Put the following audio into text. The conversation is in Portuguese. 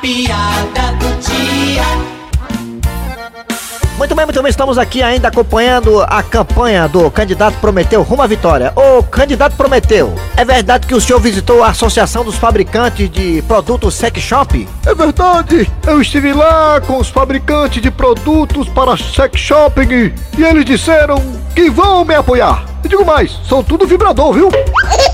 piada do dia. Muito bem, muito bem, estamos aqui ainda acompanhando a campanha do candidato Prometeu rumo à vitória. Ô, candidato Prometeu, é verdade que o senhor visitou a Associação dos Fabricantes de Produtos Sex Shop? É verdade, eu estive lá com os fabricantes de produtos para sex shopping e eles disseram que vão me apoiar. E digo mais, são tudo vibrador, viu?